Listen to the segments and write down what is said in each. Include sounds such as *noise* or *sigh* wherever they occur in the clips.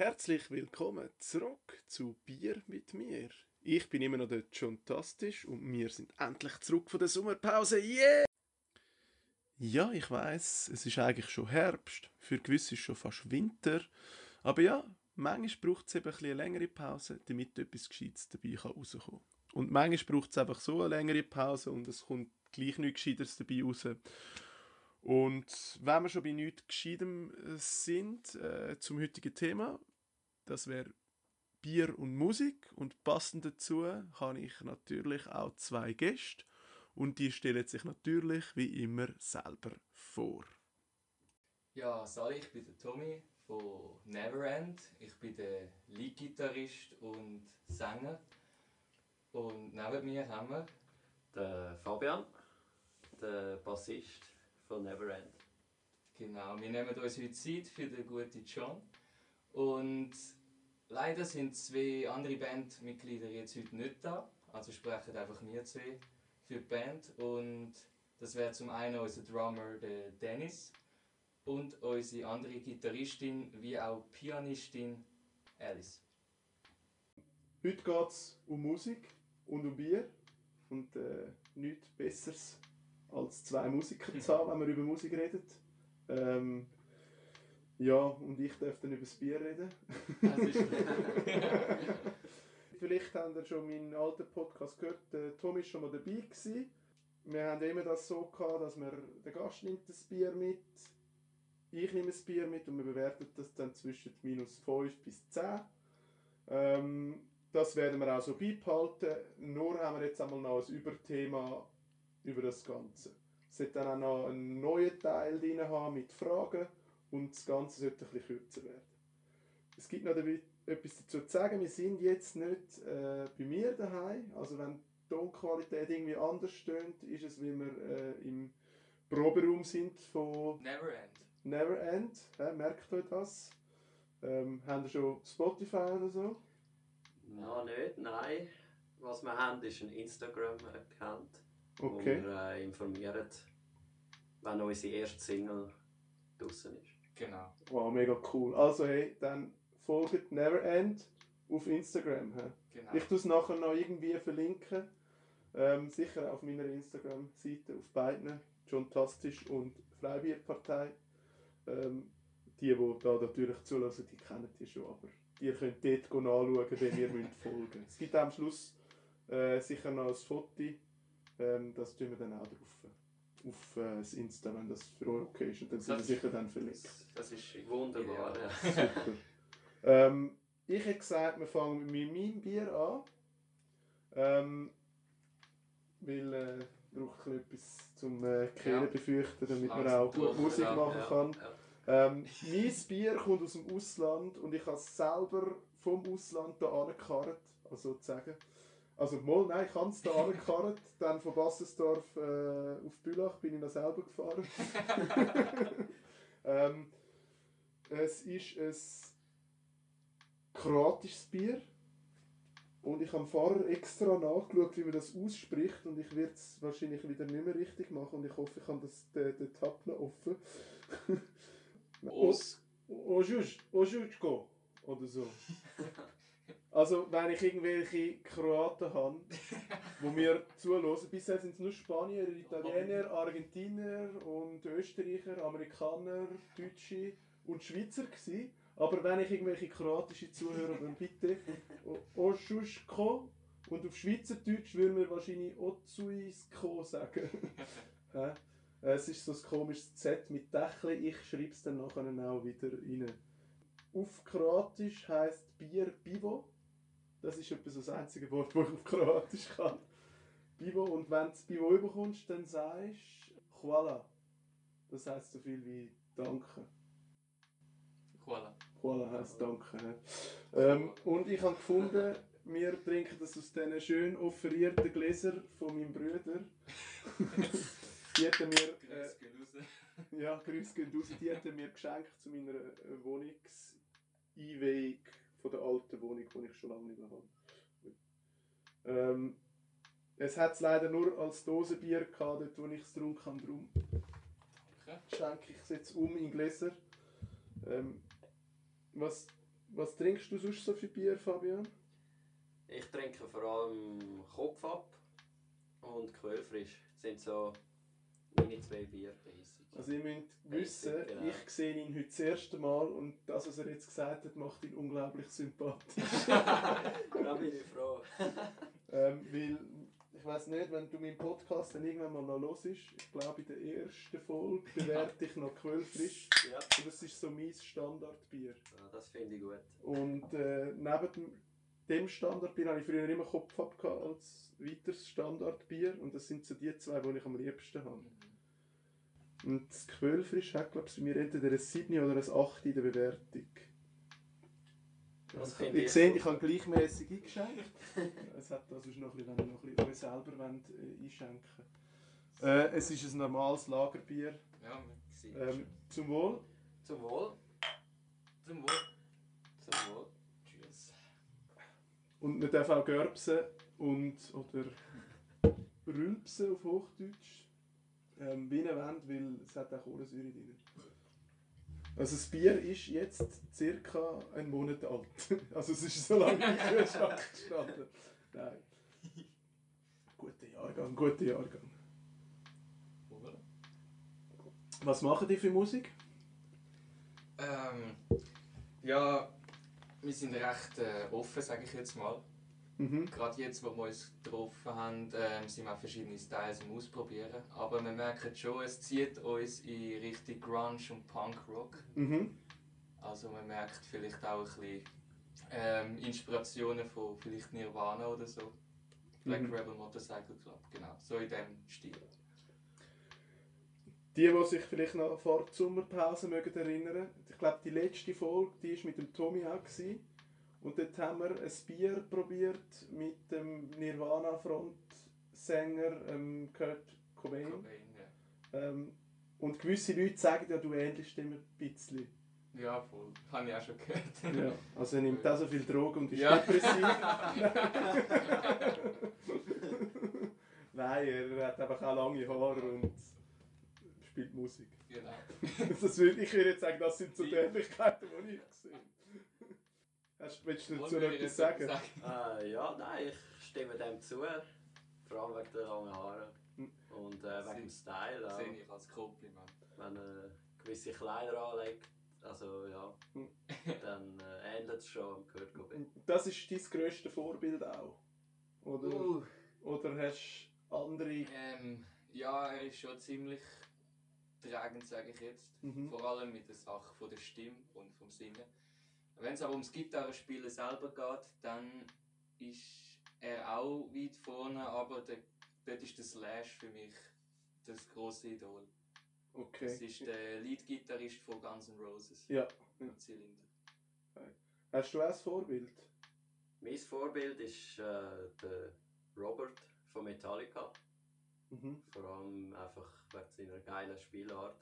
herzlich willkommen zurück zu Bier mit mir. Ich bin immer noch dort fantastisch und wir sind endlich zurück von der Sommerpause. Yeah! Ja, ich weiß, es ist eigentlich schon Herbst, für gewisse ist schon fast Winter. Aber ja, manchmal braucht es eben ein eine längere Pause, damit etwas Gescheites dabei rauskommen kann. Und manchmal braucht es einfach so eine längere Pause und es kommt gleich nichts Gescheites dabei raus. Und wenn wir schon bei nichts Gescheitem äh, sind, äh, zum heutigen Thema, das wäre Bier und Musik. Und passend dazu habe ich natürlich auch zwei Gäste. Und die stellen sich natürlich wie immer selber vor. Ja, Sali, ich bin der Tommy von Neverend. Ich bin der Lead-Gitarrist und Sänger. Und neben mir haben wir den Fabian, der Bassist von Neverend. Genau, wir nehmen uns heute Zeit für den guten John. Und leider sind zwei andere Bandmitglieder jetzt heute nicht da. Also sprechen einfach wir zwei für die Band. Und das wäre zum einen unser Drummer, der Dennis, und unsere andere Gitarristin wie auch Pianistin Alice. Heute geht es um Musik und um Bier. Und äh, nichts Besseres als zwei Musiker zu haben, wenn man über Musik redet. Ähm, ja, und ich darf dann über das Bier reden. Das ist *laughs* Vielleicht habt ihr schon meinen alten Podcast gehört. Der Tom war schon mal dabei. Gewesen. Wir haben immer das so gehabt, dass wir, der Gast nimmt das Bier mit, ich nehme das Bier mit und wir bewerten das dann zwischen minus 5 bis 10. Ähm, das werden wir auch so beibehalten. Nur haben wir jetzt einmal noch ein Überthema über das Ganze. Es sollte dann auch noch einen neuen Teil drin haben mit Fragen und das Ganze sollte ein bisschen kürzer werden. Es gibt noch etwas dazu zu sagen. Wir sind jetzt nicht äh, bei mir daheim. Also wenn die Tonqualität irgendwie anders stöhnt, ist es, wie wir äh, im Proberaum sind von Neverend. Neverend. Ja, merkt euch das? Ähm, haben ihr schon Spotify oder so? Noch nicht, nein. Was wir haben, ist ein Instagram-Account Okay. Wo wir äh, informieren, wenn unsere erste Single draußen ist. Genau. Wow, mega cool. Also hey, dann folgt Neverend auf Instagram. He? genau. Ich tue es nachher noch irgendwie verlinken. Ähm, sicher auf meiner Instagram-Seite, auf beiden. Fantastisch und Freibierpartei. Ähm, die, die da natürlich zulassen, die kennen die schon, aber ihr könnt dort nachschauen, wenn ihr müsst folgen Es gibt am Schluss äh, sicher noch ein Foto ähm, das tun wir dann auch drauf. Auf äh, das Insta, wenn das für euch okay ist. Und dann sind wir sicher dann verlinkt. Das, das ist wunderbar. Ja. *laughs* Super. ähm, ich hätte gesagt, wir fangen mit meinem Bier an. Ähm, weil äh, braucht etwas zum äh, Kehle ja. befürchten, damit man auch gut Musik ja, machen kann. Ja, ähm, mein Bier kommt aus dem Ausland und ich habe es selber vom Ausland hier angekarrt, also sozusagen. Also mal, nein, ich habe es da angekarrt, dann von Bassensdorf äh, auf Bülach bin ich noch selber gefahren. ähm, es ist ein kroatisches Bier und ich habe dem Fahrer extra nachgeschaut, wie man das ausspricht und ich werde es wahrscheinlich wieder nicht mehr richtig machen und ich hoffe, ich habe das, den, den Tab noch offen. Os... Ojusko oder so. Also, wenn ich irgendwelche Kroaten habe, die mir *laughs* zuhören, bisher sind es nur Spanier, Italiener, Argentinier und Österreicher, Amerikaner, Deutsche und Schweizer gewesen. Aber wenn ich irgendwelche kroatische Zuhörer dann bitte Oschuschko und auf Schweizerdeutsch würden wir wahrscheinlich Otsuisko sagen. *laughs* es ist so ein komisches Z mit Dächli, ich schreibe es dann nachher auch wieder rein. Auf Kroatisch heisst Bier Bivo das ist etwa so das einzige Wort, das ich auf Kroatisch kann. Bivo. Und wenn du das überkommst, dann sagst du Hvala. Das heisst so viel wie Danke. Hvala. Hvala heisst Danke. Ähm, und ich habe gefunden, wir trinken das aus diesen schön offerierten Gläsern von meinem Bruder. *laughs* die hat mir. Äh, ja, grüß gehen raus. Die hat mir geschenkt zu meiner äh, Wohnungs-Einweihung von der alten Wohnung, die ich schon lange nicht mehr habe. Ähm, es hat es leider nur als Dosenbier gehabt, dort wo ich es getrunken habe. Darum okay. schenke ich es jetzt um in Gläser. Ähm, was Was trinkst du sonst so für Bier, Fabian? Ich trinke vor allem Kopf ab und Quellfrisch. Das sind so meine zwei Bier basic. Also ihr müsst wissen, Basic, genau. ich sehe ihn heute das erste Mal und das, was er jetzt gesagt hat, macht ihn unglaublich sympathisch. *laughs* *laughs* da bin ich froh. *laughs* ähm, weil, ich weiß nicht, wenn du meinen Podcast dann irgendwann mal noch hörst, ich glaube in der ersten Folge bewerte ich noch Quellfrisch. Ja, Und das ist so mein Standardbier. ja das finde ich gut. Und äh, neben dem, dem Standardbier habe ich früher immer Kopf als weiteres Standardbier. Und das sind so die zwei, die ich am liebsten habe. Und das Quellfrisch hat, glaube ich, bei mir entweder ein 7 oder ein 8 in der Bewertung. Also, ich ich sehe, ich habe gleichmäßig eingeschenkt. *laughs* es hat also noch ein bisschen, wenn ihr noch ein bisschen euch selber wollt, äh, einschenken äh, Es ist ein normales Lagerbier. Ja, Ähm, zum Wohl. Zum Wohl. Zum Wohl. Zum Wohl. Tschüss. Und man darf auch Görbsen und oder Rülpsen auf Hochdeutsch ähm, wie ihr wollt, weil es hat auch Kohlensäure drin. Also das Bier ist jetzt circa einen Monat alt. *laughs* Also es ist so lange im Kühlschrank gestanden. Nein. Guter Jahrgang, guter Jahrgang. Was machen die für Musik? Ähm, ja, wir sind recht äh, offen, sage ich jetzt mal. Mhm. Gerade jetzt, wo wir uns getroffen haben, ähm, sind wir auch verschiedene Styles am Ausprobieren. Aber wir merken schon, es zieht uns in Richtung Grunge und Punkrock. Mhm. Also man merkt vielleicht auch ein bisschen ähm, Inspirationen von vielleicht Nirvana oder so. Black Mhm. Rebel Motorcycle Club, genau. So in dem Stil. Die, die sich vielleicht noch vor der Sommerpause mögen erinnern, ich glaube, die letzte Folge, die war mit dem Tommy auch. Gewesen. Und dort haben wir ein Bier probiert mit dem Nirvana-Frontsänger ähm, Kurt Cobain. Cobain, ja. Ähm, und gewisse Leute sagen ja, du ähnlichst immer ein bisschen. ja, voll. Habe ich auch schon gehört. Ja. Also er nimmt auch so viel Drogen und ist Ja. depressiv. *laughs* Nein, er hat einfach auch lange Haare und spielt Musik. genau. *laughs* Das würde, ich würde jetzt sagen, das sind so die Ähnlichkeiten, die ich sehe. Hast, willst du dazu noch etwas jetzt sagen? Äh, ja, nein, ich stimme dem zu. Vor allem wegen der langen Haare. Hm. Und äh, wegen dem Style. Auch. Sehe ich als Kompliment. Wenn er gewisse Kleider anlegt, also ja, Hm. dann äh, ähnelt es schon am Kurt Cobain. Das ist dein grösstes Vorbild auch? Oder, Uh, oder hast du andere... ähm, ja, er ist schon ziemlich tragend, sage ich jetzt. Mhm. Vor allem mit der Sache von der Stimme und vom Singen. Wenn es aber ums Gitarrespielen selber geht, dann ist er auch weit vorne, aber der, dort ist der Slash für mich das große Idol. Das Okay. ist der Leadgitarrist von Guns N' Roses. Ja. Ein Zylinder. Hast du auch ein Vorbild? Mein Vorbild ist äh, der Robert von Metallica. Mhm. Vor allem einfach wegen seiner geilen Spielart.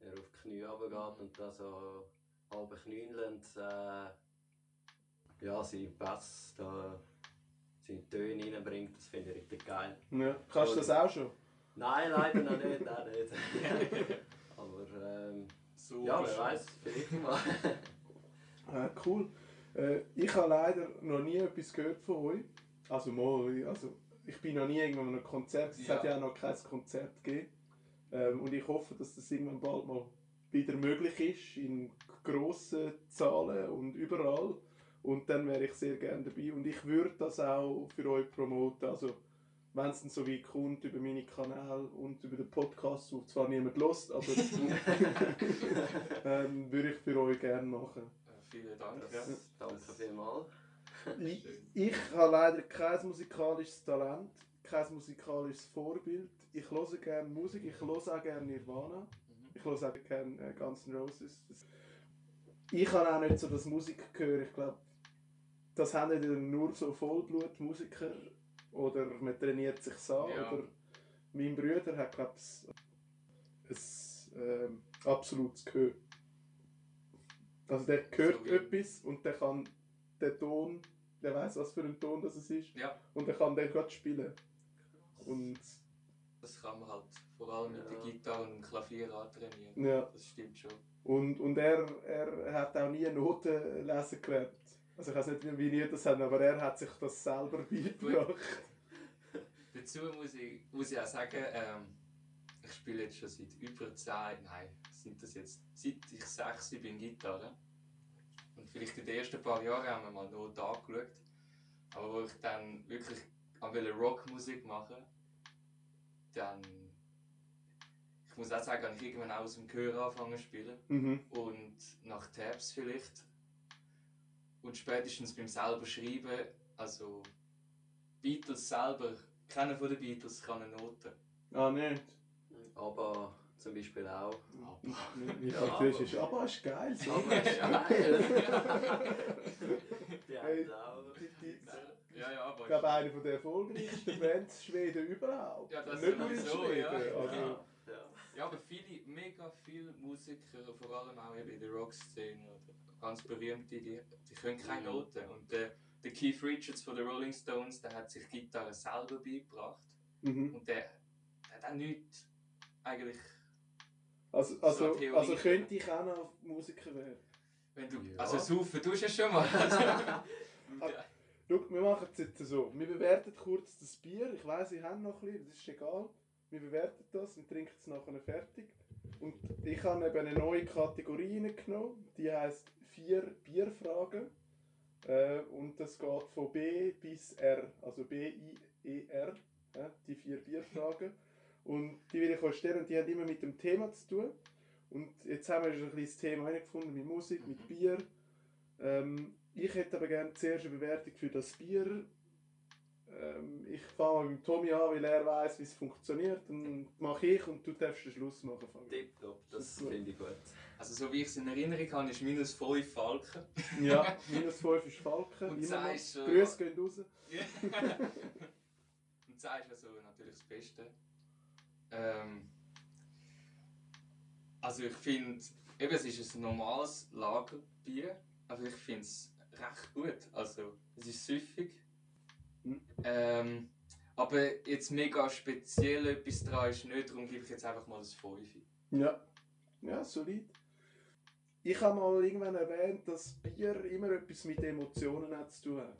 Er auf die Knie runtergeht und da so halb knüllend äh, ja, seinen Bass, da seine Töne reinbringt. Das finde ich richtig geil. Ja. Kannst du das auch schon? Nein, leider noch nicht, auch nicht. *laughs* Aber ähm, So ja, wer es. weiß, vielleicht mal. *laughs* Ah, cool. Äh, ich habe leider noch nie etwas gehört von euch. Also mal, also ich bin noch nie irgendwo an einem Konzert. Es Ja. hat ja auch noch kein Konzert gegeben. Ähm, und ich hoffe, dass das irgendwann bald mal wieder möglich ist, in grossen Zahlen und überall. Und dann wäre ich sehr gerne dabei. Und ich würde das auch für euch promoten. Also, wenn es dann so weit kommt, über meine Kanäle und über den Podcast, wo zwar niemand lost, aber *laughs* ähm, würde ich für euch gerne machen. Äh, vielen Dank. Ja. Das, danke vielmals. Ich, ich habe leider kein musikalisches Talent, kein musikalisches Vorbild. Ich höre gerne Musik, ich höre auch gerne Nirvana. Ich höre auch gerne äh, Guns N' Roses. Ich habe auch nicht so das Musikgehör, ich glaube, das haben nicht nur so Vollblutmusiker oder man trainiert sich so. Ja. Oder mein Bruder hat, glaube ich, ein ähm, absolutes Gehör. Also der hört So etwas und der kann den Ton, der weiß was für ein Ton das ist Ja, und der kann den gerade spielen. Und Das kann man halt vor allem mit der. Gitarre und dem Klavier antrainieren. Ja. Das stimmt schon. Und, und er, er hat auch nie Noten lesen gelernt. Also ich weiß nicht, wie ihr das habt, aber er hat sich das selber beigebracht. *laughs* Dazu muss ich, muss ich auch sagen, ähm, ich spiele jetzt schon seit über 10, nein, sind das jetzt, seit ich 6 bin Gitarre. Und vielleicht in den ersten paar Jahren haben wir mal Noten angeschaut. Aber wo ich dann wirklich an Rockmusik machen dann, ich muss auch sagen, habe ich irgendwann auch aus dem Gehör angefangen zu spielen. Mhm. und nach Tabs vielleicht. Und spätestens beim selber Schreiben, also Beatles selber, keiner von den Beatles kann eine Note. Ah, nicht? Aber zum Beispiel auch. *laughs* Ja, das ist, aber ist geil. Aber ist geil. *laughs* Die Hey, die- die- Ja, ja, Ich glaube, eine der erfolgreichsten *laughs* Bands Schweden überhaupt. Ja, das Nicht nur in sowieso, Schweden. ja. Also, Ja, ja. Ja, aber viele, mega viele Musiker, vor allem auch eben in der Rock-Szene, ganz berühmte, die, die können keine Mhm. Noten. Und der, der Keith Richards von den Rolling Stones, der hat sich Gitarre selber beigebracht. mhm. Und der, der hat auch nichts eigentlich also, So also, eine Theorie. also könnte ich auch noch Musiker werden. Wenn du, Ja. Also saufen tust du es schon mal. *laughs* *laughs* Wir machen es jetzt so. Wir bewerten kurz das Bier. Ich weiss, ich habe noch ein bisschen, das ist egal. Wir bewerten das und trinken es nachher fertig. Und ich habe eben eine neue Kategorie reingenommen. Die heisst vier Bierfragen. Äh, und das geht von B bis R. Also B-I-E-R. Ja, die vier Bierfragen. Und die will ich euch stellen. Und die haben immer mit dem Thema zu tun. Und jetzt haben wir schon ein bisschen das Thema gefunden mit Musik, mit. Bier. Ähm, ich hätte aber gerne zuerst eine Bewertung für das Bier. Ähm, ich fange mal mit Tommy an, weil er weiß, wie es funktioniert. Dann mache ich und du darfst den Schluss machen. Tipptopp, das Das finde ich gut. also so wie ich es in Erinnerung habe, ist minus 5 Falken. Ja, minus 5 ist Falken. Und immer sagst noch. Grüße gehen raus. *laughs* Und sagst also natürlich das Beste. Ähm, also ich finde, eben es ist ein normales Lagerbier, aber ich finde es recht gut. Also es ist süffig. Mhm. Ähm, aber jetzt mega speziell etwas dran ist nicht, darum gebe ich jetzt einfach mal das 5. Ja, ja, solid. Ich habe mal irgendwann erwähnt, dass Bier immer etwas mit Emotionen hat zu tun hat.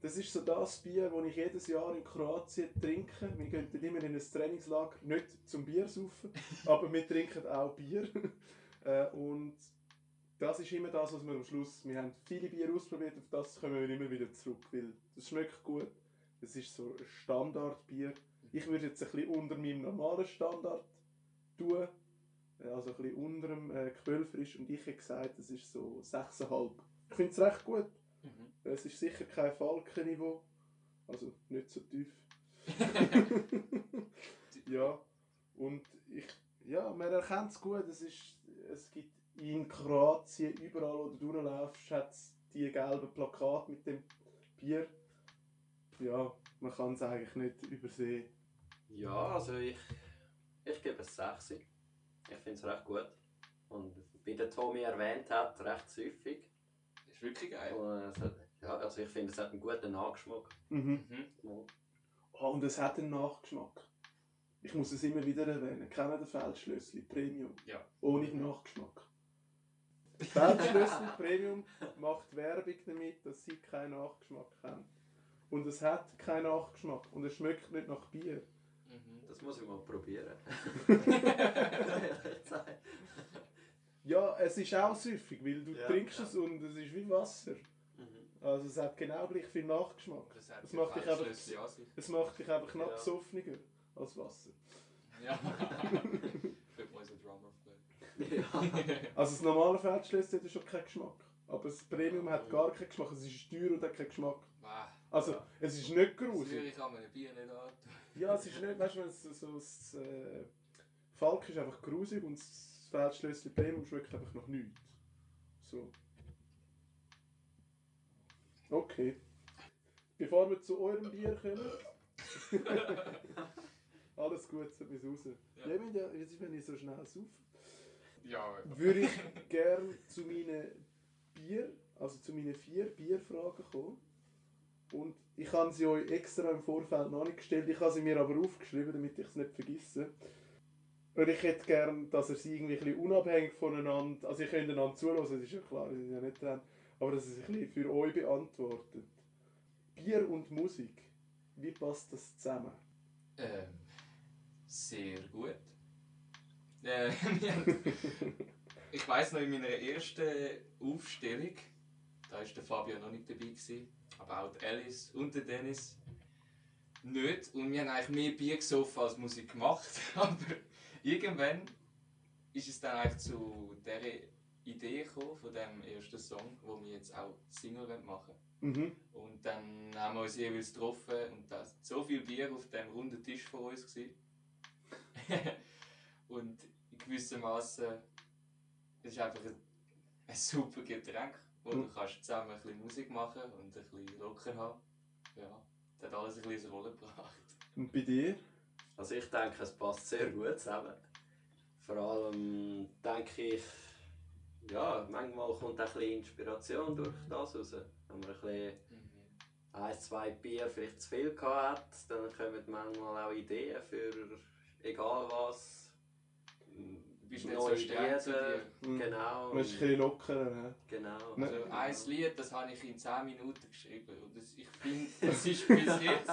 Das ist so das Bier, das ich jedes Jahr in Kroatien trinke. Wir gehen dann immer in ein Trainingslager, nicht zum Bier saufen, *laughs* aber wir trinken auch Bier. Äh, Und das ist immer das, was wir am Schluss. Wir haben viele Bier ausprobiert, auf das kommen wir immer wieder zurück, weil das schmeckt gut. Es ist so ein Standardbier. Ich würde jetzt ein bisschen unter meinem normalen Standard tun. Äh, Also ein bisschen unter dem äh, Quellfrisch. Und ich hätte gesagt, es ist so 6,5. Ich finde es recht gut. Mhm. Es ist sicher kein Falkenniveau. Also nicht so tief. *laughs* *laughs* ja. Und ich, ja, man erkennt es gut. Es, ist, es gibt in Kroatien, überall wo du durchlaufst, hat es die gelben Plakate mit dem Bier. Ja, man kann es eigentlich nicht übersehen. Ja, also ich, ich gebe es 6. Ich finde es recht gut. Und wie der Tommy erwähnt hat, recht süffig. ist wirklich geil. Und es hat, ja, also ich finde, es hat einen guten Nachgeschmack. Mhm. Mhm. Oh, und es hat einen Nachgeschmack. Ich muss es immer wieder erwähnen. Kennen den Feldschlössli Premium? Ja. Ohne Nachgeschmack. Feldschlössli Premium macht Werbung damit, dass sie keinen Nachgeschmack haben. Und es hat keinen Nachgeschmack. Und es schmeckt nicht nach Bier. Mhm. Das muss ich mal probieren. *laughs* Ja, es ist auch süffig, weil du Ja, trinkst ja. es und es ist wie Wasser. Mhm. Also es hat genau gleich viel Nachgeschmack. Die macht dich einfach-. Es macht dich einfach noch Ja. besoffener als Wasser. Ja. *laughs* Könnte mal so Drummer spielen. Ja. Also das normale Feldschlössli hat ja schon keinen Geschmack. Aber das Premium hat gar keinen Geschmack. Es ist teuer und hat keinen Geschmack. Also, es ist nicht das grusig. würde ich an einem Bier nicht an. Ja, es ist nicht, weißt du, wenn es so, das äh, Falk ist einfach grusig und das Feldschlössli Premium schmeckt einfach noch nichts. So. Okay. Bevor wir zu eurem Bier kommen. *laughs* Alles gut, bis raus. Ja. Ja. Ja, ja, jetzt ist, wenn ich so schnell saufe. Ja, würde ich gerne zu meinen Bier, also zu meinen vier Bierfragen kommen. Und ich habe sie euch extra im Vorfeld noch nicht gestellt. Ich habe sie mir aber aufgeschrieben, damit ich es nicht vergesse. Und ich hätte gern, dass ihr sie irgendwie ein bisschen unabhängig voneinander, also ihr könnt einander zuhören, das ist ja klar, sie sind ja nicht dran, aber dass ihr sie ein bisschen für euch beantwortet. Bier und Musik, wie passt das zusammen? Ähm, sehr gut. Äh, *laughs* ich weiss noch in meiner ersten Aufstellung, da war der Fabio noch nicht dabei, gewesen, aber auch die Alice und der Dennis nicht. Und wir haben eigentlich mehr Bier gesoffen als Musik gemacht. *laughs* Aber irgendwann ist es dann eigentlich zu dieser Idee gekommen, von dem ersten Song, wo wir jetzt auch Single machen wollen. Mhm. Und dann haben wir uns jeweils getroffen und da so viel Bier auf dem runden Tisch vor uns. *laughs* und in gewissem Maße es ist einfach ein, ein super Getränk, wo du Mhm. kannst zusammen ein bisschen Musik machen und ein bisschen locker haben. Ja, das hat alles ein bisschen Rolle gebracht. Und bei dir? Also ich denke, es passt sehr gut zusammen. Vor allem denke ich, ja, manchmal kommt auch ein bisschen Inspiration durch das raus. Wenn man ein bisschen ein, zwei Bier vielleicht zu viel gehabt hat, dann kommen manchmal auch Ideen für egal was. Du bist nicht so streng zu dir. Mhm. Genau. Man ist ein bisschen lockerer. Genau. Ne? Also ein Lied, das habe ich in 10 Minuten geschrieben. Und das, ich finde, *laughs* es ist bis jetzt,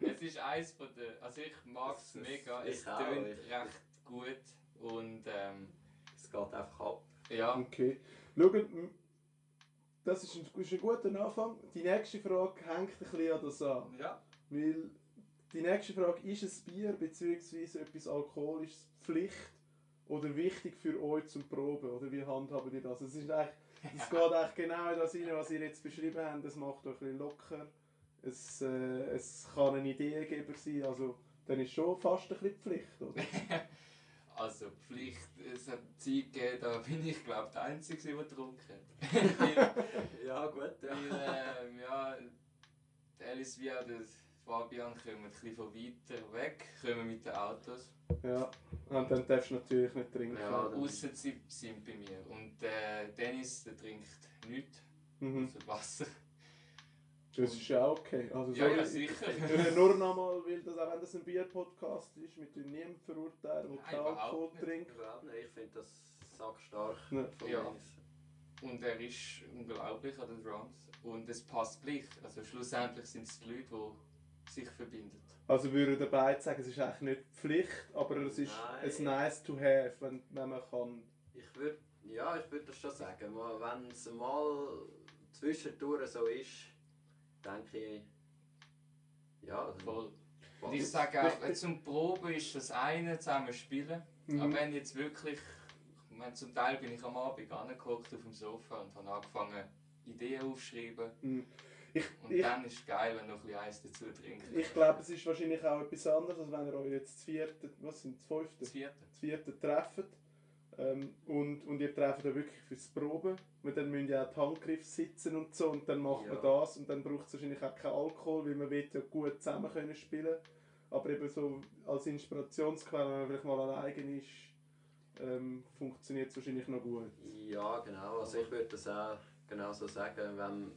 es ist eins von der, also ich mag es mega, es tönt recht gut und ähm, Es geht einfach ab. ja, Okay. Schaut, das ist ein, ist ein guter Anfang. Die nächste Frage hängt ein bisschen an das an. ja, Weil die nächste Frage, ist ein Bier bzw. etwas Alkoholisches Pflicht oder wichtig für euch zum Proben? Oder wie handhabt ihr das? Es, ist eigentlich, es geht eigentlich genau in das rein, was ihr jetzt beschrieben habt. Es macht euch ein bisschen locker. Es, äh, es kann ein Ideengeber sein. Also, dann ist schon fast ein bisschen Pflicht, oder? *laughs* also Pflicht, es hat Zeit gegeben, da bin ich glaube der Einzige, der getrunken hat. *laughs* Ja, gut, ja. weil ähm, ja, Alice wie auch der Fabian kommen ein bisschen von weiter weg, kommen mit den Autos. Ja. Und dann darfst du natürlich nicht trinken. Ja, Ausser sie sind bei mir. Und äh, Dennis, der trinkt nichts, Mhm. außer Wasser. Das ist ja auch okay. Also, Ja, ja, sicher. Ich nur nochmal, weil das, auch wenn das ein Bier-Podcast ist, mit dem niemand verurteilen, der keinen Alkohol trinkt. Überhaupt nicht. Ich finde das sackstark Ja. von Ja. Und er ist unglaublich an den Drums. Und es passt gleich. Also schlussendlich sind es die Leute, die sich verbinden. Also würde der beide sagen, es ist eigentlich nicht Pflicht, aber es ist ein nice to have, wenn, wenn man kann. Ich würde, ja, ich würde das schon sagen. Wenn es mal zwischendurch so ist, denke ich, ja, Voll. Und ich sage auch, zum Proben ist das eine, zusammen spielen. Mhm. Aber wenn jetzt wirklich, ich meine, zum Teil bin ich am Abend angehockt auf dem Sofa und habe angefangen, Ideen aufzuschreiben. Mhm. Ich, Und ich, dann ist es geil, wenn du noch ein bisschen Eis dazu trinkst. ich glaube, es ist wahrscheinlich auch etwas anderes, als wenn ihr euch jetzt das vierte, was sind das fünfte, Das vierte. das vierte trefft. Ähm, und, und ihr trefft ja wirklich fürs Proben. Weil dann müssen ja auch die Handgriffe sitzen und so und dann macht man Ja. das und dann braucht es wahrscheinlich auch keinen Alkohol, weil man will ja gut zusammen können spielen. Aber eben so als Inspirationsquelle, wenn man vielleicht mal alleine ist, ähm, funktioniert es wahrscheinlich noch gut. Ja, genau. Also ich würde das auch genau so sagen. Wenn,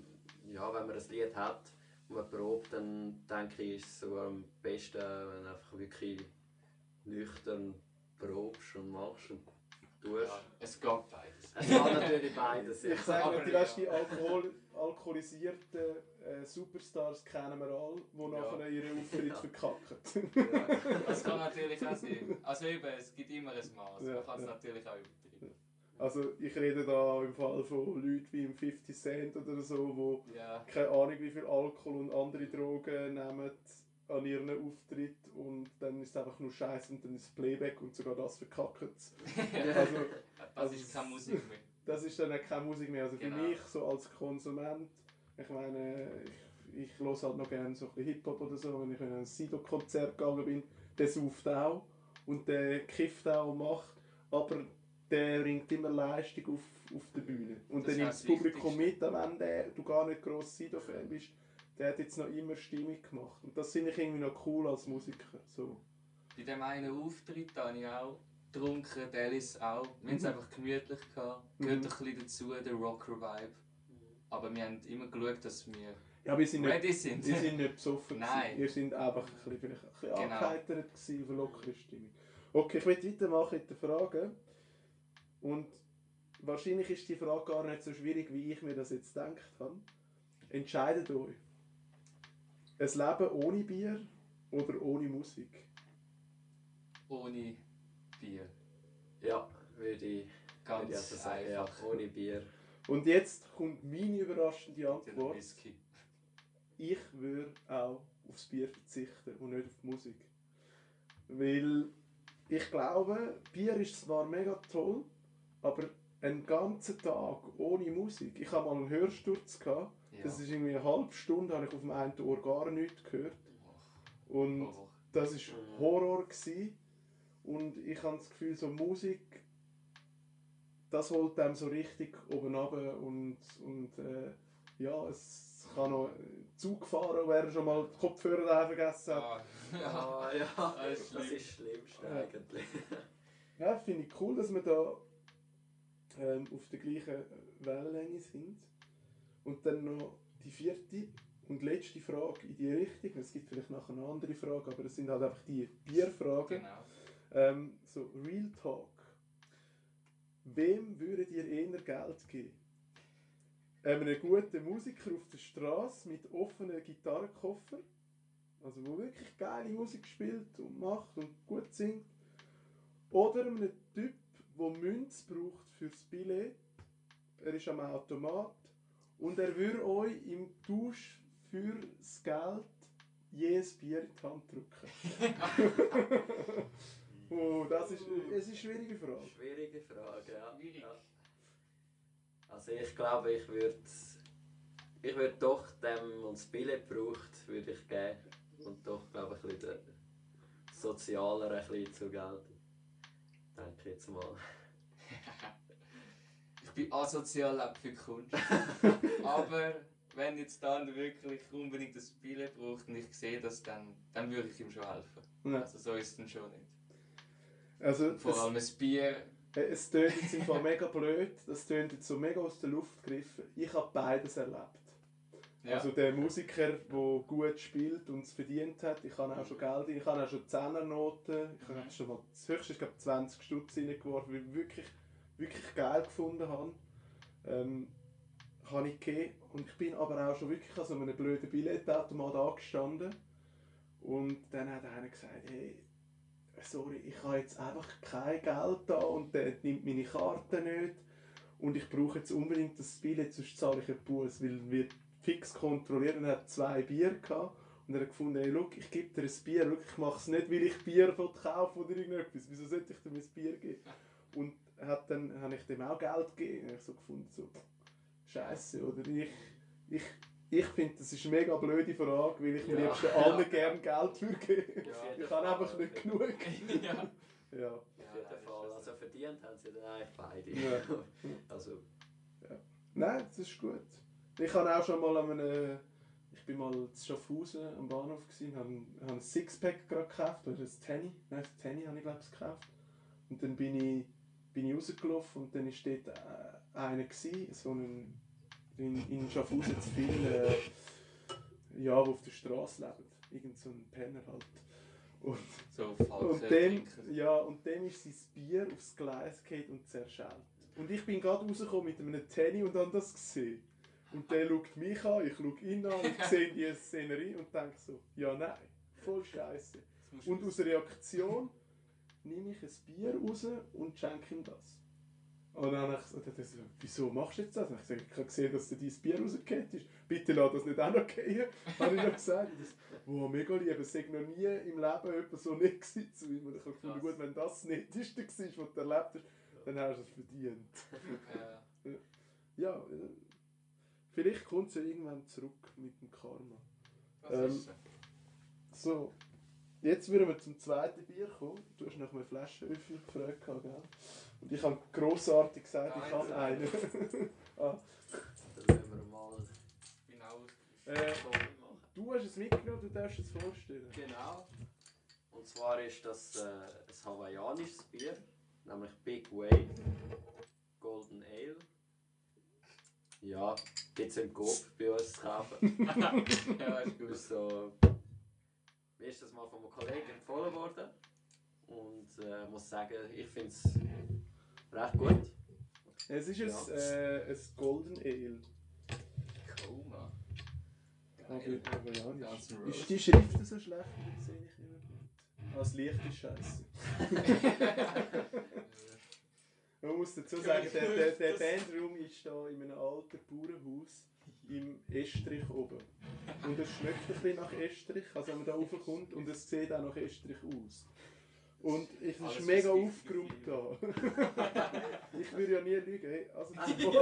ja, wenn man ein Lied hat und man probt, dann denke ich, ist es so am besten, wenn du einfach wirklich nüchtern probst und machst und tust. Ja, es geht beides. Es kann natürlich beides. Ich sage Aber nicht, die, die Alkohol alkoholisierten äh, Superstars kennen wir alle, die Ja. nachher ihren Auftritt Ja. verkacken. Ja. Das kann natürlich auch sein. Also eben, es gibt immer ein Maß. Ja, Man kann es ja. natürlich auch übertreiben. Also ich rede da im Fall von Leuten wie im 50 Cent oder so, die Ja, keine Ahnung wie viel Alkohol und andere Drogen nehmen an ihren Auftritt und dann ist es einfach nur Scheiße und dann ist es Playback und sogar das verkackt. *laughs* Also das ist keine Musik mehr. *laughs* das ist dann auch keine Musik mehr. Also für Genau. mich so als Konsument, ich meine, ich, ich höre halt noch gerne so ein bisschen Hip-Hop oder so, wenn ich in ein Sido-Konzert gegangen bin, der sauft auch und der kifft auch und macht, aber der bringt immer Leistung auf, auf der Bühne. Und Das dann nimmt das Publikum mit, auch wenn der, du gar nicht gross Sido-Fan bist, der hat jetzt noch immer Stimmung gemacht. Und das finde ich irgendwie noch cool als Musiker. So. Bei dem einen Auftritt habe ich auch getrunken, Alice auch. Wir haben es Mhm. einfach gemütlich gehabt. Mhm. Gehört ein bisschen dazu, der Rocker-Vibe. Aber wir haben immer geschaut, dass wir Ja, wir sind nicht, ready sind. wir sind nicht besoffen. Nein. Wir sind einfach ein bisschen, vielleicht ein bisschen Genau. angeheitert gewesen, auf eine lockere Stimmung. Okay, ich will weitermachen mit den Fragen. Und wahrscheinlich ist die Frage gar nicht so schwierig, wie ich mir das jetzt gedacht habe. Entscheidet euch. Ein Leben ohne Bier oder ohne Musik? Ohne Bier. Ja, würde ich, würde ich Ganz also sagen, ja, einfach. ohne Bier. Und jetzt kommt meine überraschende Antwort. Whisky. ich würde auch aufs Bier verzichten und nicht auf die Musik. Weil ich glaube, Bier ist zwar mega toll, aber einen ganzen Tag ohne Musik. Ich habe mal einen Hörsturz gehabt. Ja. Das ist irgendwie eine halbe Stunde, habe ich auf dem einen Ohr gar nichts gehört. Und Oh. das ist Horror gsi. Und ich habe das Gefühl, so Musik, das holt einem so richtig oben runter und, und äh, ja, es kann noch Zug fahren, wer schon mal die Kopfhörer daheim vergessen hat. Ah, ja. Ah, ja, Das das ist das Schlimmste Ja. eigentlich. Ja, finde ich cool, dass wir da ähm, auf der gleichen Wellenlänge sind. Und dann noch die vierte und letzte Frage in die Richtung. Es gibt vielleicht nachher noch andere Fragen, aber es sind halt einfach die Bierfragen. Genau. Ähm, so, Real Talk. Wem würdet ihr eher Geld geben? Einem guten Musiker auf der Straße mit offenen Gitarrenkoffer, also wo wirklich geile Musik spielt und macht und gut singt, oder einem Typ, der Münz braucht fürs Billett. Er ist am Automat und er würde euch im Tausch für das Geld jedes Bier in die Hand drücken. *laughs* Oh, das ist, es ist eine schwierige Frage. Schwierige Frage, ja. Schwierig. ja. Also ich glaube, ich würde ich würd doch dem, der das Billett braucht, würde ich geben. Und doch, glaube ich, ein bisschen sozialer ein bisschen zu gelten. Denke ich jetzt mal. *laughs* Ich bin asozial auch für Kunst. *laughs* Aber wenn jetzt dann wirklich unbedingt das Billett braucht und ich sehe das, dann, dann würde ich ihm schon helfen. Ja. Also so ist es dann schon nicht. Also, Vor allem ein Bier. es, es tönt jetzt im Fall *laughs* mega blöd, das tönt jetzt so mega aus der Luft gegriffen. Ich habe beides erlebt. Ja. Also der Musiker, der gut spielt und es verdient hat, ich habe auch schon Geld, ich habe auch schon Zehnernoten, ich habe Mhm. schon mal das höchste, ich glaube 20 Stutz reingeworfen, weil ich wirklich, wirklich geil gefunden habe. Ähm, habe ich gegeben. Und ich bin aber auch schon wirklich an so einem blöden Billetautomat angestanden. Und dann hat einer gesagt, hey, sorry, ich habe jetzt einfach kein Geld da und der nimmt meine Karte nicht. Und ich brauche jetzt unbedingt das Billett, sonst zahle ich einen Bus, weil wir fix kontrolliert und er hat zwei Bier gehabt. Und er hat gefunden, hey, look, ich gebe dir ein Bier, Schau, ich mache es nicht, weil ich Bier kaufe oder irgendetwas. Wieso sollte ich dir ein Bier geben? Und hat dann habe ich dem auch Geld gegeben. Und ich so gefunden, so, Scheiße, oder? Ich, ich, ich finde, das ist eine mega blöde Frage, weil ich am Ja. liebsten allen gerne Geld würde jeden Ich habe einfach nicht genug. ja. *laughs* Ja. Auf jeden Fall. Also verdient haben sie dann eigentlich beide. Ja. *laughs* Also, Nein, das ist gut. Ich habe auch schon mal an einem, ich bin mal in Schaffhausen am Bahnhof gesehen, habe habe ein Sixpack gerade gekauft oder ein Tenny, nein, ein Tenny habe ich glaube ich gekauft. Und dann bin ich, bin ich rausgelaufen und dann ist dort äh, einer gewesen, so ein, in, in Schaffhausen zu viel, äh, ja, der auf der Straße lebt, irgend so ein Penner halt. Und So und dem, ja, und dem ist sein Bier aufs Gleis gefallen und zerschellt. Und ich bin gerade rausgekommen mit einem Tenny und habe das gesehen. Und der schaut mich an, ich schaue ihn an, ich sehe die Szenerie und denke so, ja nein, voll scheiße. Und aus Reaktion nehme ich ein Bier raus und schenke ihm das. Und dann habe ich gesagt, so, wieso machst du jetzt das? Und ich habe gesagt, ich habe gesehen, dass dir dein Bier rausgekehrt ist. Bitte lass das nicht auch noch gehen. *laughs* habe ich noch gesagt. Und das, wow, mega lieb. Es sei noch nie im Leben jemand so nett gewesen zu ihm. Und ich habe gefunden, gut, wenn das das Netteste war, was du erlebt hast, dann hast du es verdient. Ja. Ja, äh, vielleicht kommt es ja irgendwann zurück mit dem Karma. Was Ähm, ist so? So, jetzt würden wir zum zweiten Bier kommen. Du hast nach einem Flaschenöffner gefragt, gell? Und ich habe grossartig gesagt, ich habe einen. *laughs* ah, dann müssen wir mal Genau. äh, machen. du hast es mitgenommen, du darfst es vorstellen. Genau. Und zwar ist das äh, ein hawaiianisches Bier, nämlich Big Wave Golden Ale. Ja, es im Coop bei uns zu kaufen. *laughs* ja, ist gut. ist so, mir ist das mal von einem Kollegen empfohlen worden. Und äh, muss sagen, ich finde es recht gut. Es ist Ja. ein, äh, ein Golden Ale. Coma. Aber, Geil. aber ja, Ganz ist, die Schrift so schlecht? Die sehe ich nicht mehr gut. Ah, das Licht ist scheiße. *laughs* *laughs* Man muss dazu sagen, der, der, der Bandraum ist da in einem alten Bauernhaus im Estrich oben. Und es schmeckt ein bisschen nach Estrich, also wenn man da raufkommt, und es sieht auch nach Estrich aus. Und es ist Alles mega aufgeräumt da. *laughs* ich würde ja nie lügen. Also, *laughs*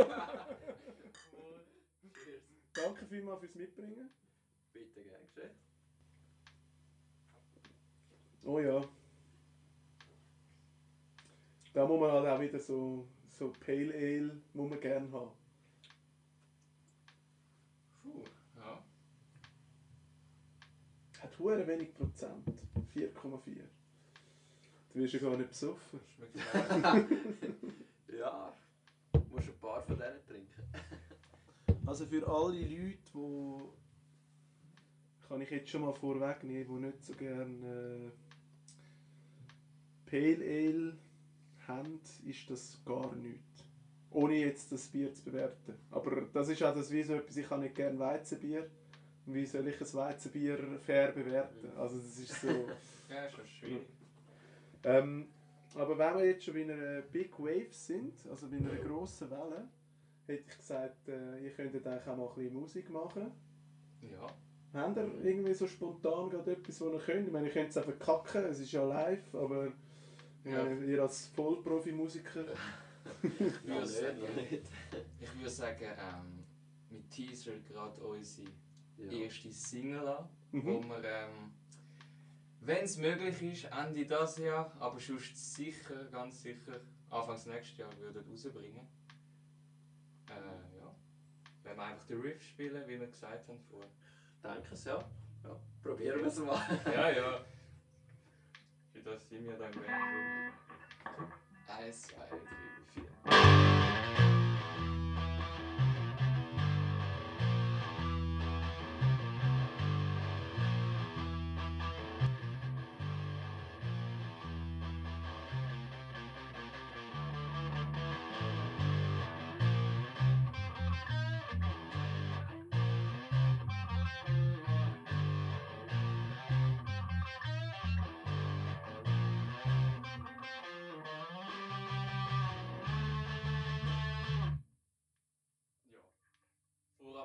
danke vielmals fürs Mitbringen. Bitte, gern geschehen. Oh ja. Da muss man halt auch wieder so, so Pale Ale muss man gerne haben. Puh, ja. Hat hure wenig Prozent. 4,4. Du wirst ja gar nicht besoffen. *laughs* Ja, musst ein paar von denen trinken. Also für alle Leute, die kann ich jetzt schon mal vorwegnehmen, die nicht so gerne äh, Pale Ale haben, ist das gar nichts. Ohne jetzt das Bier zu bewerten. Aber das ist auch das wie so etwas, ich habe nicht gerne Weizenbier. Und Wie soll ich ein Weizenbier fair bewerten? Also das ist so... *laughs* Ja, ist schon schwierig. Ähm, aber wenn wir jetzt schon bei einer Big Wave sind, also bei einer grossen Welle, hätte ich gesagt, äh, ihr könntet eigentlich auch mal ein bisschen Musik machen. Ja. Habt ihr irgendwie so spontan gerade etwas, was ihr könnt? Ich meine, ihr könnt es einfach kacken, es ist ja live, aber Ja. meine, ihr als Vollprofi-Musiker... *laughs* Ich würde nicht, sagen, nicht. ich würde sagen ähm, wir teasern gerade unsere Ja. erste Single an, wo Mhm. wir, ähm, wenn es möglich ist, Ende dieses Jahr, aber sonst sicher, ganz sicher, Anfangs nächstes Jahr würden rausbringen. Äh, ja. Wenn wir einfach den Riff spielen, wie wir gesagt haben vorher. Danke sehr. Ja, probieren wir es mal. Ja, ja. *laughs* Für das sind wir dann Band. Eins, zwei, drei, vier.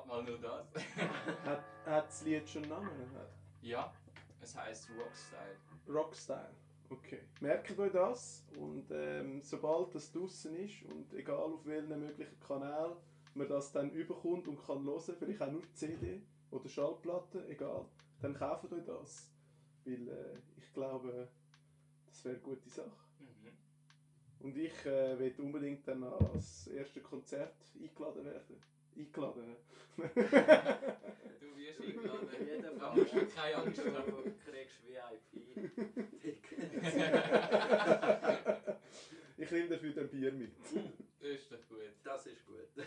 Vorab mal nur das. *laughs* Hat, hat das Lied schon einen Namen? Hat- ja, es heißt Rockstyle. Rockstyle. Okay. Merkt euch das und ähm, sobald das draußen ist und egal auf welchen möglichen Kanal man das dann überkommt und kann hören, vielleicht auch nur CD oder Schallplatte, egal, dann kauft euch das. Weil äh, ich glaube, das wäre eine gute Sache. Mhm. Und ich äh, will unbedingt dann als erste Konzert eingeladen werden. Eingeladen. *laughs* Du wirst eingeladen. Jeden Fall. du keine Angst. Du kriegst VIP-Tickets. ich nehme dafür dann Bier mit. Das ist doch gut. Das ist gut. *laughs*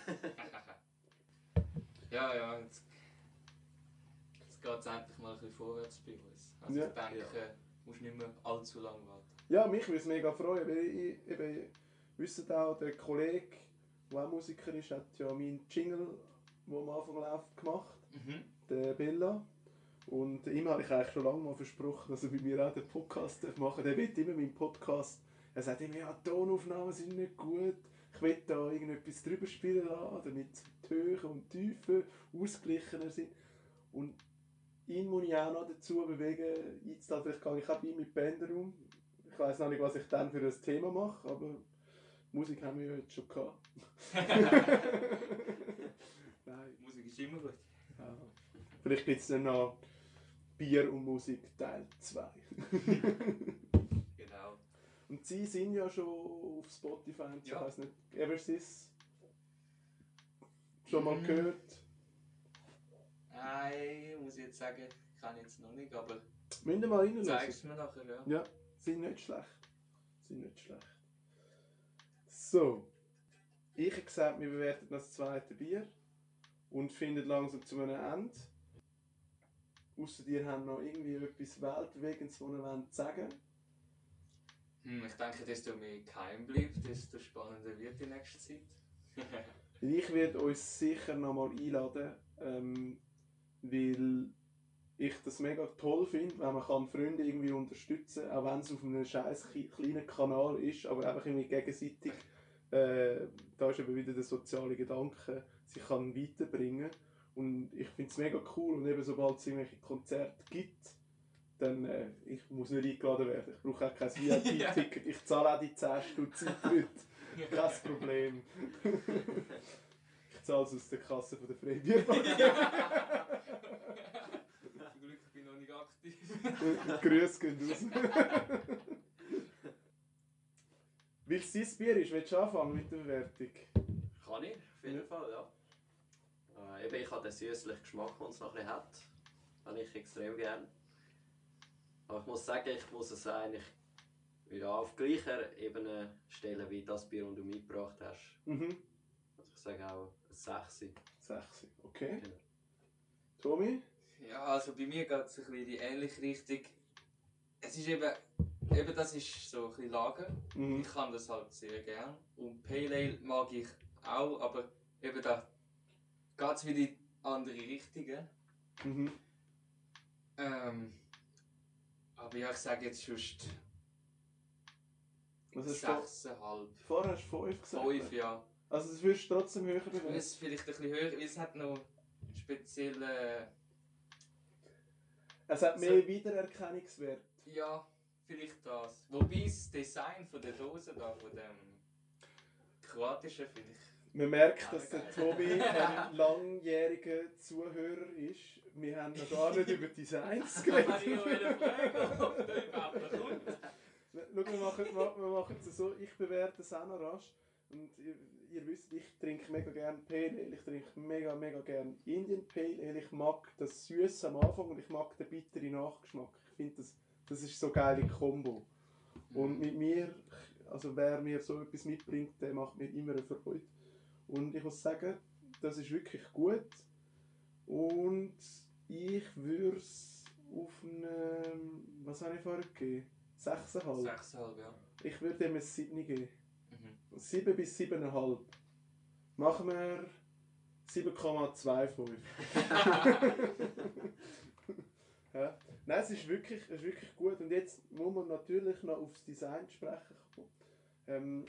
ja, ja, jetzt, jetzt geht es endlich mal ein bisschen vorwärts bei uns. Also Ja. ich denke, Ja. musst nicht mehr allzu lange warten. Ja, mich würde es mega freuen, weil ich, eben, wisst auch, der Kollege, der auch Musiker ist, hat ja meinen Jingle, der am Anfang läuft, gemacht, Mhm. der Bella. Und ihm habe ich eigentlich schon lange mal versprochen, dass er bei mir auch den Podcast machen darf. Der will immer meinen Podcast. Er sagt immer, ja, Tonaufnahmen sind nicht gut. Ich will da irgendetwas drüber spielen lassen, damit die Höhen und die Tiefen ausgeglichener sind. Und ihn muss ich auch noch dazu bewegen. Jetzt halt, vielleicht gehe ich auch bei ihm mit Bänder um. Ich weiß noch nicht, was ich dann für ein Thema mache, aber Musik haben wir ja jetzt schon gehabt. *laughs* Nein. Musik ist immer gut. Ja. Vielleicht gibt es dann noch Bier und Musik Teil 2. *laughs* Genau. und sie sind ja schon auf Spotify und so, Ja. weiss nicht, Eversys. Schon mal Mhm. gehört. Nein, muss ich jetzt sagen, kann ich jetzt noch nicht, aber Müsst ihr mal reinlassen. zeigst du mir nachher, ja. Ja, sind nicht schlecht. Sind nicht schlecht. So. Ich habe gesagt, wir bewerten das zweite Bier. und findet langsam zu einem Ende. Außer ihr habt noch irgendwie etwas Weltbewegendes, was ihr sagen Hm, ich denke, desto mehr geheim bleibt, desto spannender wird die nächste Zeit. *laughs* Ich werde uns sicher nochmal einladen, ähm, weil ich das mega toll finde, wenn man kann Freunde irgendwie unterstützen kann, auch wenn es auf einem scheiß kleinen Kanal ist, aber einfach irgendwie gegenseitig, äh, da ist eben wieder der soziale Gedanke, sich kann weiterbringen und ich finde es mega cool und eben sobald es irgendwelche Konzerte gibt, dann, äh, ich muss nicht eingeladen werden, ich brauche auch kein *laughs* VIP-Ticket, ich zahle auch die 10 Stutz *laughs* Eintritt. Kein Problem. ich zahle es aus der Kasse von der Freibierbank. *laughs* Zum Glück bin ich noch nicht aktiv. Grüße gehen raus. Weil es dein Bier ist, willst du anfangen mit der Bewertung? Kann ich, auf jeden Ja. Fall, ja. Äh, eben, ich habe den süßlichen Geschmack, den es noch ein bisschen hat. Habe ich extrem gern. Aber ich muss sagen, ich muss es eigentlich ja, auf gleicher Ebene stellen wie das Bier, das du mitgebracht hast. Mhm. Also ich sage auch ein 6. 6. Okay. Genau. Tommy? Ja, also bei mir geht es ein bisschen in die ähnliche Richtung. Es ist eben, eben das ist so ein bisschen Lager. Mhm. Ich kann das halt sehr gern. Und Pale Ale mag ich auch, aber eben da geht es wieder in andere Richtungen. Mhm. Ähm, aber ja, ich sage jetzt schon Was hast du vor- 6,5. vorher hast du 5 gesagt? 5, ja. Also das würdest du trotzdem höher bewerten? es vielleicht ein bisschen höher, weil es hat noch spezielle... Es hat mehr Wiedererkennungswert. Ja, vielleicht das. Wobei das Design von der Dose da, von dem kroatischen, finde ich... Man merkt, dass der. Tobi *laughs* ein langjähriger Zuhörer ist. Wir haben noch gar nicht über Designs Ich *laughs* geredet. kommt. Schau, wir machen, wir machen es so, ich bewerte es auch noch rasch. Und ihr, ihr wisst, ich trinke mega gerne Pale Ale, ich trinke mega, mega gerne Indian Pale Ale. Ich mag das Süße am Anfang und ich mag den bitteren Nachgeschmack. Ich finde, das, das ist so geile Kombo. Und mit mir, also wer mir so etwas mitbringt, der macht mir immer eine Freude. Und ich muss sagen, das ist wirklich gut. Und ich würde es auf einem, was habe ich vorher gegeben? 6,5. 6,5, ja. Ich würde ihm ein 7 geben. Mhm. 7 bis 7,5. Machen wir 7,25. *laughs* *laughs* ja. Nein, es ist, wirklich, es ist wirklich gut. Und jetzt muss man natürlich noch aufs Design sprechen. Ähm,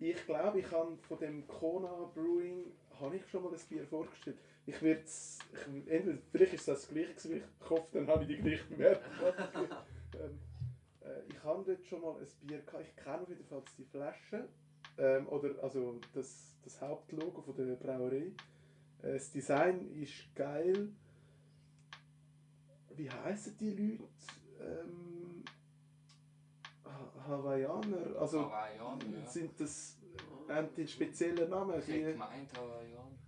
ich glaube, ich habe von dem Kona Brewing habe ich schon mal ein Bier vorgestellt. Ich werde es, entweder, vielleicht ist das das gleiche gewesen, ich hoffe, dann habe ich die gleiche Bewertung. *laughs* ähm, äh, ich habe dort schon mal ein Bier gehabt. Ich kenne auf jeden Fall die Flasche. Ähm, oder also das, das Hauptlogo von der Brauerei. Äh, das Design ist geil. Wie heißen die Leute? Ähm, Ha- Hawaiianer. Also Hawaiian, ja. sind das haben die einen speziellen Namen? Ich Die, hätte gemeint Hawaiian.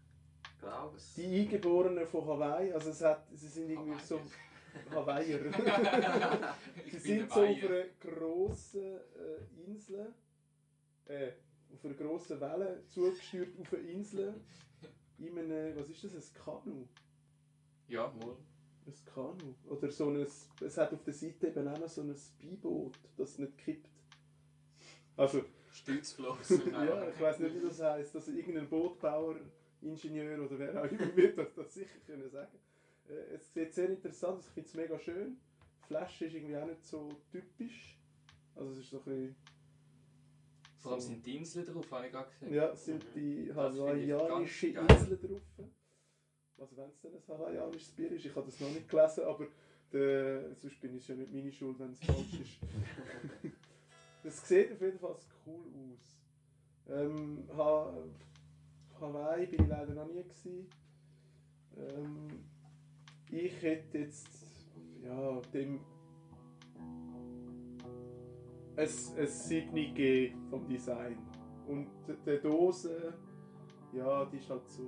Ich glaube es. die Eingeborenen von Hawaii. Also es hat, sie sind irgendwie so Hawaiier. *laughs* Sie sind so auf einer grossen äh, Insel, äh, auf einer grossen Welle zugesteuert auf eine Insel. In einem, was ist das, ein Kanu? Ja, wohl. Ein Kanu. Oder so ein, es hat auf der Seite eben auch noch so ein Beiboot, das nicht kippt. Also, Stützfloss. *laughs* ja, ich weiß nicht, wie das heisst. Also irgendein Bootbauer, Ingenieur oder wer auch immer wird das, das sicher können sagen. Äh, es sieht sehr interessant aus, ich finde es mega schön. Die Flasche ist irgendwie auch nicht so typisch. Also es ist so ein bisschen... Vor allem sind die Inseln drauf, habe ich gerade gesehen. Ja, sind die Das geil. Inseln drauf. Also wenn es denn ein hawaiianisches Bier ist, ich habe das noch nicht gelesen, aber der, sonst bin ich ja nicht meine Schuld, wenn es falsch ist. *laughs* das sieht auf jeden Fall cool aus. Ähm, ha Hawaii bin ich leider noch nie gewesen. Ähm, ich hätte jetzt ja dem es ein 7 gegeben vom Design. Und die Dose, ja, die ist halt so.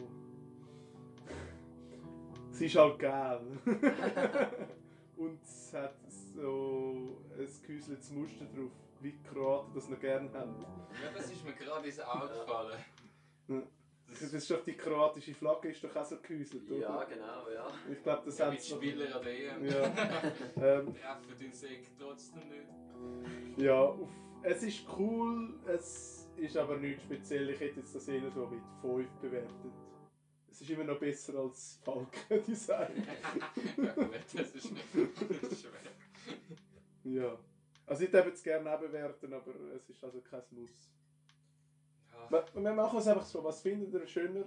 Sie ist halt geil. *laughs* Und es hat so ein gehäuseltes Muster drauf, wie die Kroaten das noch gerne haben. Ja, das ist mir gerade ins Auge gefallen. Das ist doch die kroatische Flagge, ist doch auch so gehäuselt, oder? Ja, genau, ja. Ich glaube, das Ja, hat mit Spieler an EM. Ja. *laughs* ähm, Treffen den Sek trotzdem nicht. ja, auf, es ist cool, es ist aber nichts speziell. Ich hätte jetzt das eher so mit 5 bewertet. Es ist immer noch besser als Falken-Design. ja, *laughs* gut, das ist nicht das ist schwer. ja. Also ich würde es gerne auch bewerten, aber es ist also kein Muss. Ja. Wir, wir machen es einfach so. Was findet ihr schöner?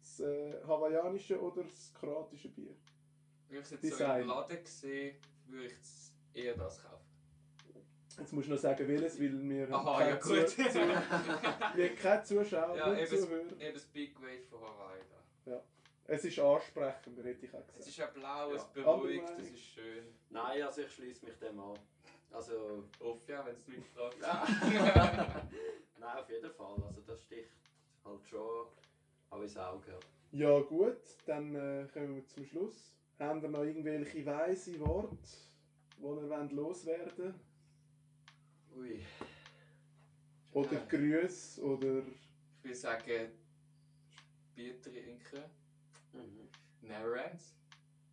Das äh, hawaiianische oder das kroatische Bier? Wenn ich es jetzt Design. so im Laden sehe, würde ich eher das kaufen. Jetzt musst du noch sagen, welches, weil wir haben Aha, keine ja gut. Zu, zu, *laughs* wir keine Zuschauer Ja, und eben. Zuhörer. Eben das Big Wave von Hawaii da. Es ist ansprechender, hätte ich auch Es gesagt. ist auch blau, es Ja. beruhigt, Meinung? ist schön. Nein, also ich schließe mich dem an. Also, Oft ja, wenn es Leute fragt. *laughs* nein, auf jeden Fall. Also das sticht halt schon auch ins Auge. Ja gut, dann äh, kommen wir zum Schluss. Haben ihr noch irgendwelche weise Worte, die ihr wollt loswerden Ui. Oder Ja. Grüße oder Ich würde sagen, Bier trinken, Mhm. never ends.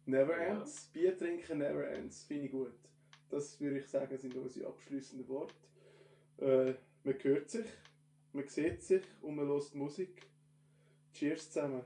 Never Ja. Ends. Bier trinken Never Ends, finde ich gut. Das würde ich sagen, sind unsere abschließenden Worte. Äh, man hört sich, man sieht sich und man hört Musik. Cheers zusammen.